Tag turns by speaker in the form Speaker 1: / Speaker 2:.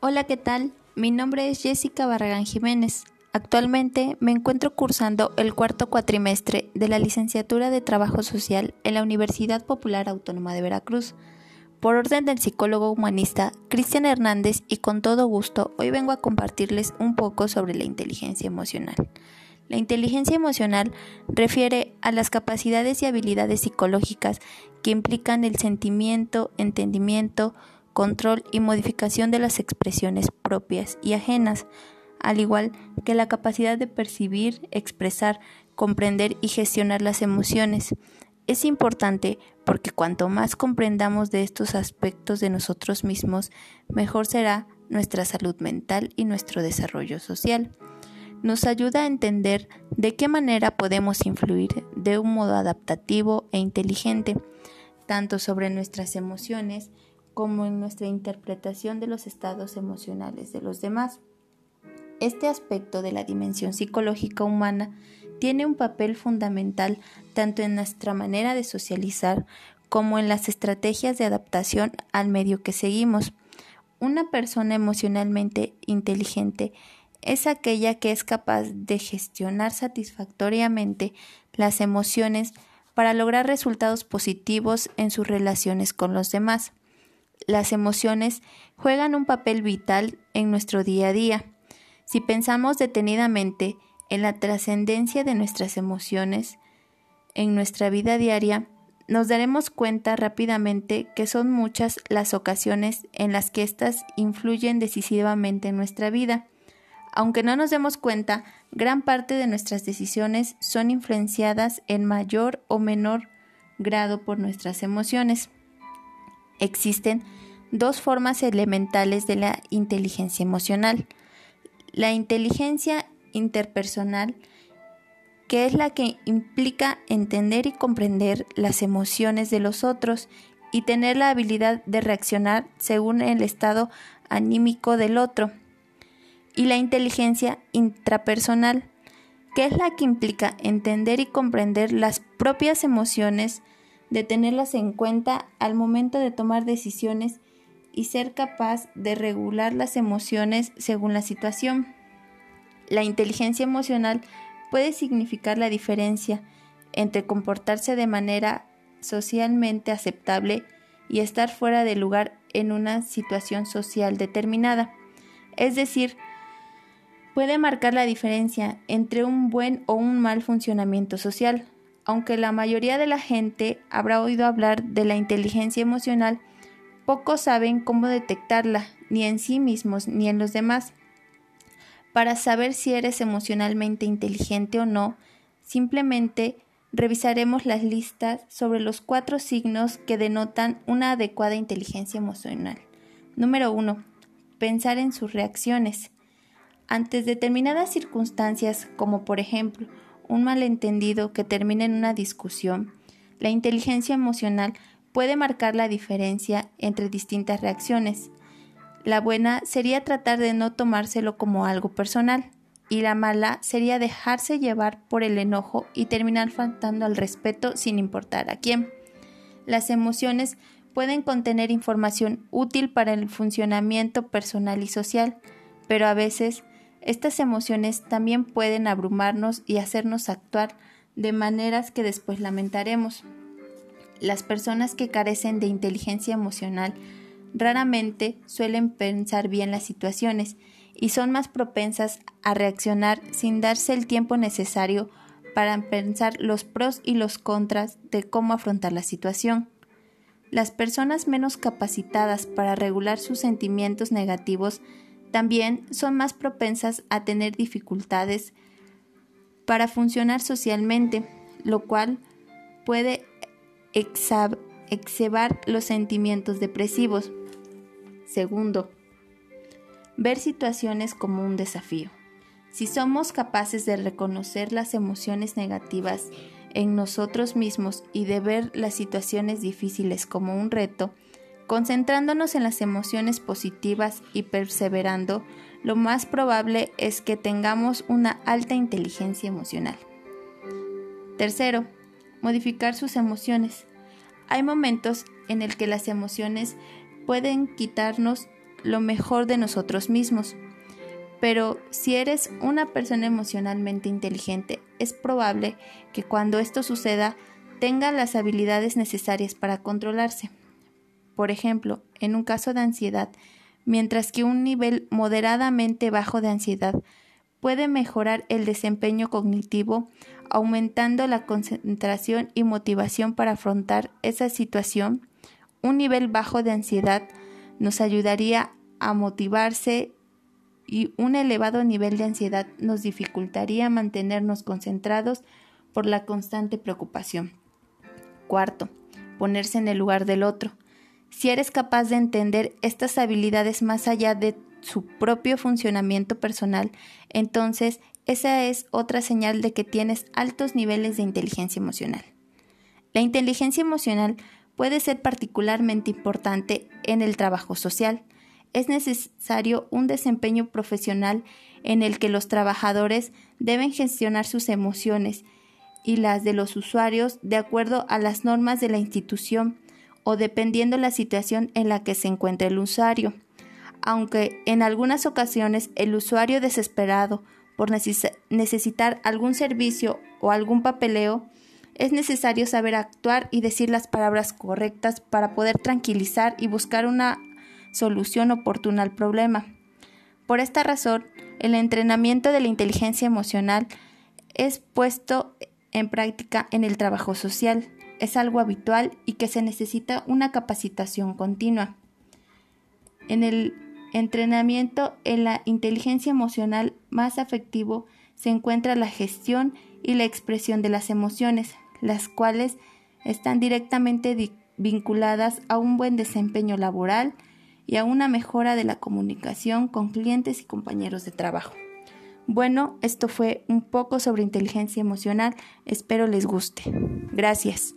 Speaker 1: Hola, ¿qué tal? Mi nombre es Jessica Barragán Jiménez. Actualmente me encuentro cursando el cuarto cuatrimestre de la licenciatura de Trabajo Social en la Universidad Popular Autónoma de Veracruz. Por orden del psicólogo humanista Cristian Hernández y con todo gusto, hoy vengo a compartirles un poco sobre la inteligencia emocional. La inteligencia emocional refiere a las capacidades y habilidades psicológicas que implican el sentimiento, entendimiento, control y modificación de las expresiones propias y ajenas, al igual que la capacidad de percibir, expresar, comprender y gestionar las emociones. Es importante porque cuanto más comprendamos de estos aspectos de nosotros mismos, mejor será nuestra salud mental y nuestro desarrollo social nos ayuda a entender de qué manera podemos influir de un modo adaptativo e inteligente, tanto sobre nuestras emociones como en nuestra interpretación de los estados emocionales de los demás. Este aspecto de la dimensión psicológica humana tiene un papel fundamental tanto en nuestra manera de socializar como en las estrategias de adaptación al medio que seguimos. Una persona emocionalmente inteligente es aquella que es capaz de gestionar satisfactoriamente las emociones para lograr resultados positivos en sus relaciones con los demás. Las emociones juegan un papel vital en nuestro día a día. Si pensamos detenidamente en la trascendencia de nuestras emociones en nuestra vida diaria, nos daremos cuenta rápidamente que son muchas las ocasiones en las que éstas influyen decisivamente en nuestra vida. Aunque no nos demos cuenta, gran parte de nuestras decisiones son influenciadas en mayor o menor grado por nuestras emociones. Existen dos formas elementales de la inteligencia emocional. La inteligencia interpersonal, que es la que implica entender y comprender las emociones de los otros y tener la habilidad de reaccionar según el estado anímico del otro y la inteligencia intrapersonal, que es la que implica entender y comprender las propias emociones, de tenerlas en cuenta al momento de tomar decisiones y ser capaz de regular las emociones según la situación. La inteligencia emocional puede significar la diferencia entre comportarse de manera socialmente aceptable y estar fuera de lugar en una situación social determinada, es decir, puede marcar la diferencia entre un buen o un mal funcionamiento social. Aunque la mayoría de la gente habrá oído hablar de la inteligencia emocional, pocos saben cómo detectarla, ni en sí mismos ni en los demás. Para saber si eres emocionalmente inteligente o no, simplemente revisaremos las listas sobre los cuatro signos que denotan una adecuada inteligencia emocional. Número 1. Pensar en sus reacciones. Ante determinadas circunstancias, como por ejemplo un malentendido que termine en una discusión, la inteligencia emocional puede marcar la diferencia entre distintas reacciones. La buena sería tratar de no tomárselo como algo personal, y la mala sería dejarse llevar por el enojo y terminar faltando al respeto sin importar a quién. Las emociones pueden contener información útil para el funcionamiento personal y social, pero a veces estas emociones también pueden abrumarnos y hacernos actuar de maneras que después lamentaremos. Las personas que carecen de inteligencia emocional raramente suelen pensar bien las situaciones y son más propensas a reaccionar sin darse el tiempo necesario para pensar los pros y los contras de cómo afrontar la situación. Las personas menos capacitadas para regular sus sentimientos negativos también son más propensas a tener dificultades para funcionar socialmente, lo cual puede excebar los sentimientos depresivos. Segundo, ver situaciones como un desafío. Si somos capaces de reconocer las emociones negativas en nosotros mismos y de ver las situaciones difíciles como un reto, Concentrándonos en las emociones positivas y perseverando, lo más probable es que tengamos una alta inteligencia emocional. Tercero, modificar sus emociones. Hay momentos en el que las emociones pueden quitarnos lo mejor de nosotros mismos. Pero si eres una persona emocionalmente inteligente, es probable que cuando esto suceda tenga las habilidades necesarias para controlarse. Por ejemplo, en un caso de ansiedad, mientras que un nivel moderadamente bajo de ansiedad puede mejorar el desempeño cognitivo, aumentando la concentración y motivación para afrontar esa situación, un nivel bajo de ansiedad nos ayudaría a motivarse y un elevado nivel de ansiedad nos dificultaría mantenernos concentrados por la constante preocupación. Cuarto, ponerse en el lugar del otro. Si eres capaz de entender estas habilidades más allá de su propio funcionamiento personal, entonces esa es otra señal de que tienes altos niveles de inteligencia emocional. La inteligencia emocional puede ser particularmente importante en el trabajo social, es necesario un desempeño profesional en el que los trabajadores deben gestionar sus emociones y las de los usuarios de acuerdo a las normas de la institución o dependiendo la situación en la que se encuentre el usuario. Aunque en algunas ocasiones el usuario desesperado por necesitar algún servicio o algún papeleo, es necesario saber actuar y decir las palabras correctas para poder tranquilizar y buscar una solución oportuna al problema. Por esta razón, el entrenamiento de la inteligencia emocional es puesto en práctica en el trabajo social. Es algo habitual y que se necesita una capacitación continua. En el entrenamiento en la inteligencia emocional más afectivo se encuentra la gestión y la expresión de las emociones, las cuales están directamente vinculadas a un buen desempeño laboral, y a una mejora de la comunicación con clientes y compañeros de trabajo. Bueno, esto fue un poco sobre inteligencia emocional, espero les guste. Gracias.